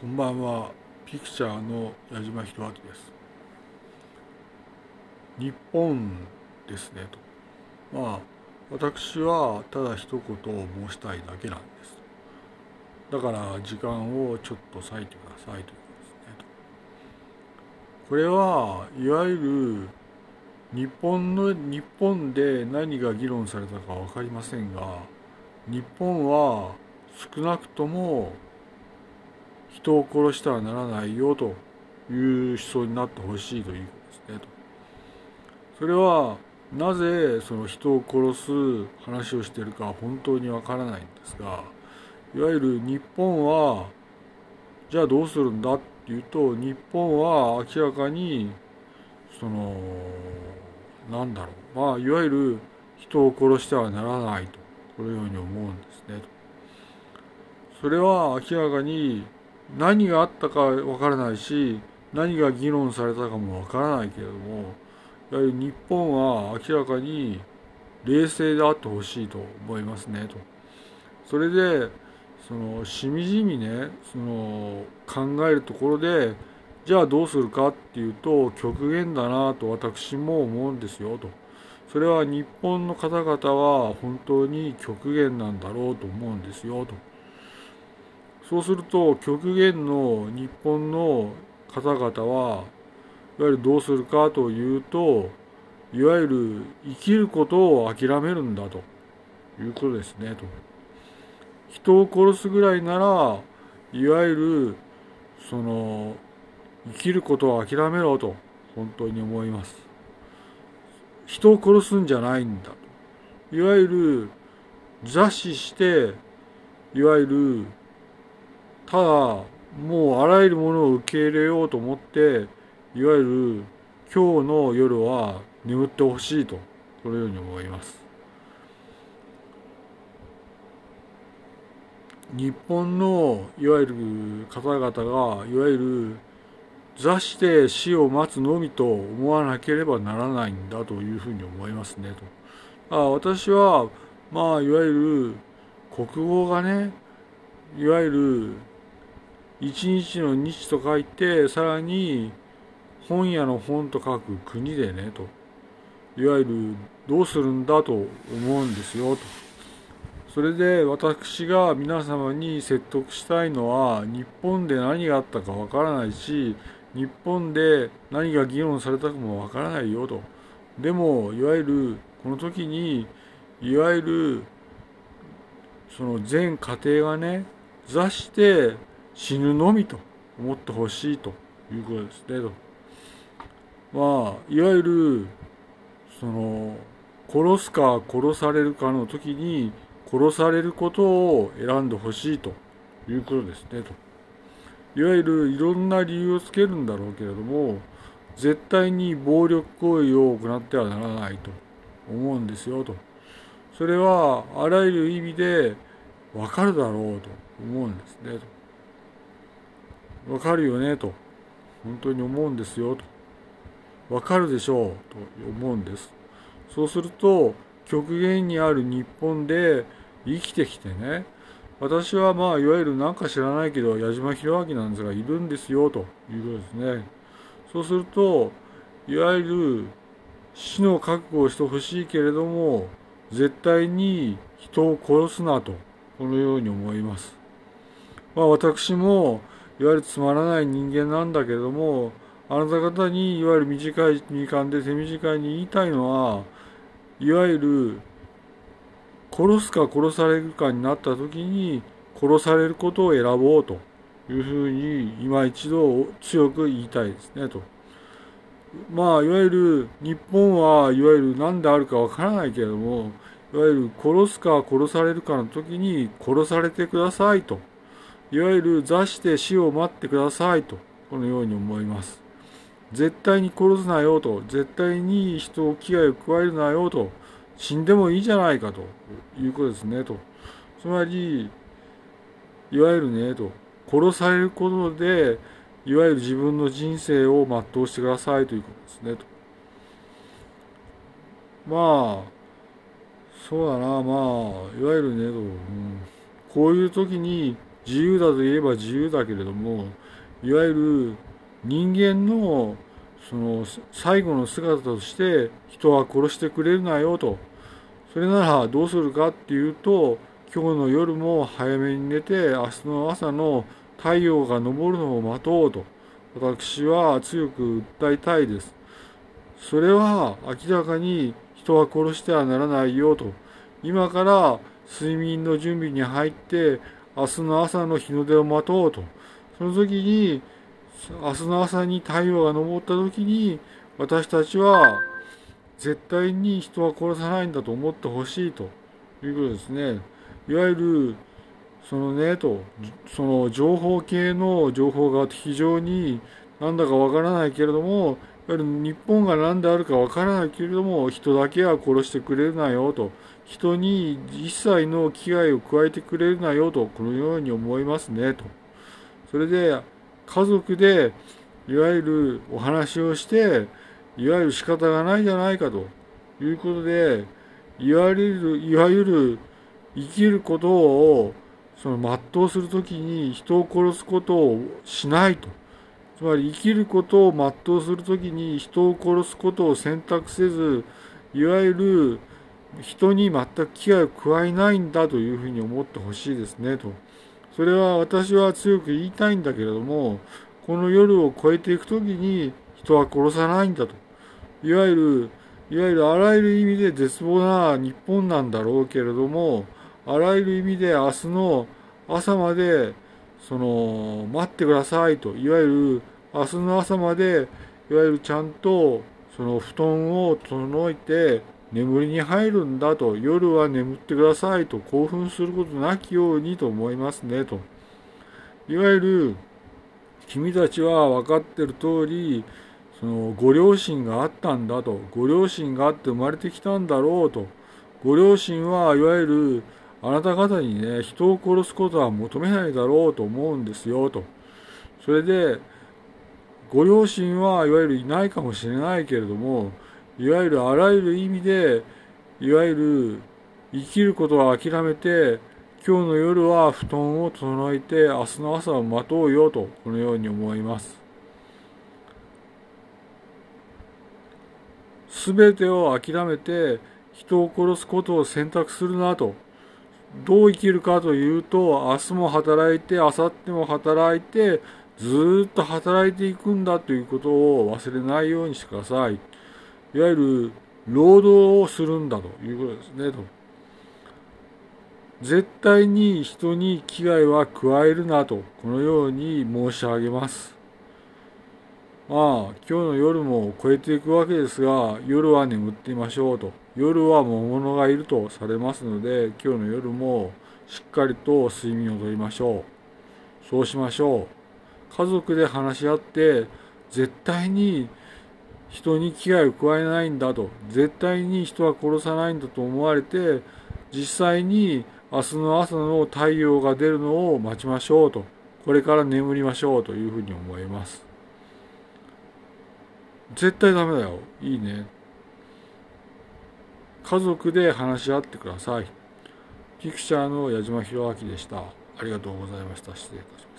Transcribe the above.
こんばんは、ピクチャーの矢島弘明です。日本ですねと。まあ、私はただ一言を申したいだけなんです。だから時間をちょっと割いてくださいということですねと。これはいわゆる日本の日本で何が議論されたか分かりませんが日本は少なくとも人を殺してはならないよという思想になってほしいということですねと。それはなぜその人を殺す話をしているか本当にわからないんですがいわゆる日本はじゃあどうするんだっていうと日本は明らかにそのなんだろうまあいわゆる人を殺してはならないとこのように思うんですねそれは明らかに何があったかわからないし何が議論されたかもわからないけれどもやはり日本は明らかに冷静であってほしいと思いますねと。それでそのしみじみねその考えるところでじゃあどうするかっていうと極限だなと私も思うんですよと。それは日本の方々は本当に極限なんだろうと思うんですよと。そうすると極限の日本の方々はいわゆるどうするかというといわゆる生きることを諦めるんだということですねと。人を殺すぐらいならいわゆるその生きることを諦めろと本当に思います。人を殺すんじゃないんだ。いわゆる座視していわゆるただもうあらゆるものを受け入れようと思っていわゆる今日の夜は眠ってほしいとこのように思います日本のいわゆる方々がいわゆる座して死を待つのみと思わなければならないんだというふうに思いますねと。あ私はまあいわゆる国語がねいわゆる一日の日と書いてさらに本屋の本と書く国でねと。いわゆるどうするんだと思うんですよと。それで私が皆様に説得したいのは日本で何があったかわからないし日本で何が議論されたかもわからないよと。でもいわゆるこの時にいわゆるその全家庭がね座して死ぬのみと思ってほしいということですねと。まあいわゆるその殺すか殺されるかの時に殺されることを選んでほしいということですねと。いわゆるいろんな理由をつけるんだろうけれども絶対に暴力行為を行ってはならないと思うんですよと。それはあらゆる意味でわかるだろうと思うんですねと。わかるよねと。本当に思うんですよと。わかるでしょうと思うんです。そうすると極限にある日本で生きてきてね私はまあいわゆる何か知らないけど矢島弘明なんですがいるんですよと。いうことですね。そうするといわゆる死の覚悟をしてほしいけれども絶対に人を殺すなとこのように思います。まあ私もいわゆるつまらない人間なんだけれどもあなた方にいわゆる短い時間で手短に言いたいのはいわゆる殺すか殺されるかになった時に殺されることを選ぼうというふうに今一度強く言いたいですねと。まあいわゆる日本はいわゆる何であるかわからないけれどもいわゆる殺すか殺されるかの時に殺されてくださいと。いわゆる座して死を待ってくださいとこのように思います。絶対に殺すなよと絶対に人を危害を加えるなよと死んでもいいじゃないかということですねと。つまりいわゆるねと殺されることでいわゆる自分の人生を全うしてくださいということですねと。まあそうだなまあいわゆるねと、うん、こういう時に自由だと言えば自由だけれどもいわゆる人間のその最後の姿として人は殺してくれるなよと。それならどうするかっていうと今日の夜も早めに寝て明日の朝の太陽が昇るのを待とうと。私は強く訴えたいです。それは明らかに人は殺してはならないよと。今から睡眠の準備に入って明日の朝の日の出を待とうと。その時に明日の朝に太陽が昇った時に私たちは絶対に人は殺さないんだと思ってほしいと。いうことですね。いわゆるそのねとその情報系の情報が非常になんだかわからないけれどもいわゆる日本が何であるかわからないけれども人だけは殺してくれるなよと。人に一切の危害を加えてくれるなよとこのように思いますねと。それで家族でいわゆるお話をしていわゆる仕方がないじゃないかということでいわゆるいわゆる生きることをその全うするときに人を殺すことをしないと。つまり生きることを全うするときに人を殺すことを選択せずいわゆる人に全く危害を加えないんだというふうに思ってほしいですねと。それは私は強く言いたいんだけれどもこの夜を越えていくときに人は殺さないんだと。いわゆるいわゆるあらゆる意味で絶望な日本なんだろうけれどもあらゆる意味で明日の朝までその待ってくださいといわゆる明日の朝までいわゆるちゃんとその布団を整えて眠りに入るんだと夜は眠ってくださいと興奮することなきようにと思いますねと。いわゆる君たちは分かってる通りそのご両親があったんだとご両親があって生まれてきたんだろうとご両親はいわゆるあなた方にね人を殺すことは求めないだろうと思うんですよと。それでご両親はいわゆるいないかもしれないけれどもいわゆるあらゆる意味でいわゆる生きることを諦めて今日の夜は布団を整えて明日の朝を待とうよとこのように思います。すべてを諦めて人を殺すことを選択するなと。どう生きるかというと、明日も働いて、明後日も働いて、ずっと働いていくんだということを忘れないようにしてください。いわゆる、労働をするんだということですね、と。絶対に人に危害は加えるなと、このように申し上げます。まあ、今日の夜も超えていくわけですが、夜は眠っていましょうと。夜は魔物がいるとされますので、今日の夜もしっかりと睡眠をとりましょう。そうしましょう。家族で話し合って、絶対に人に危害を加えないんだと、絶対に人は殺さないんだと思われて、実際に明日の朝の太陽が出るのを待ちましょうと、これから眠りましょうというふうに思います。絶対ダメだよ。いいね。家族で話し合ってください。ピクチャーの矢島博明でした。ありがとうございました。失礼いたします。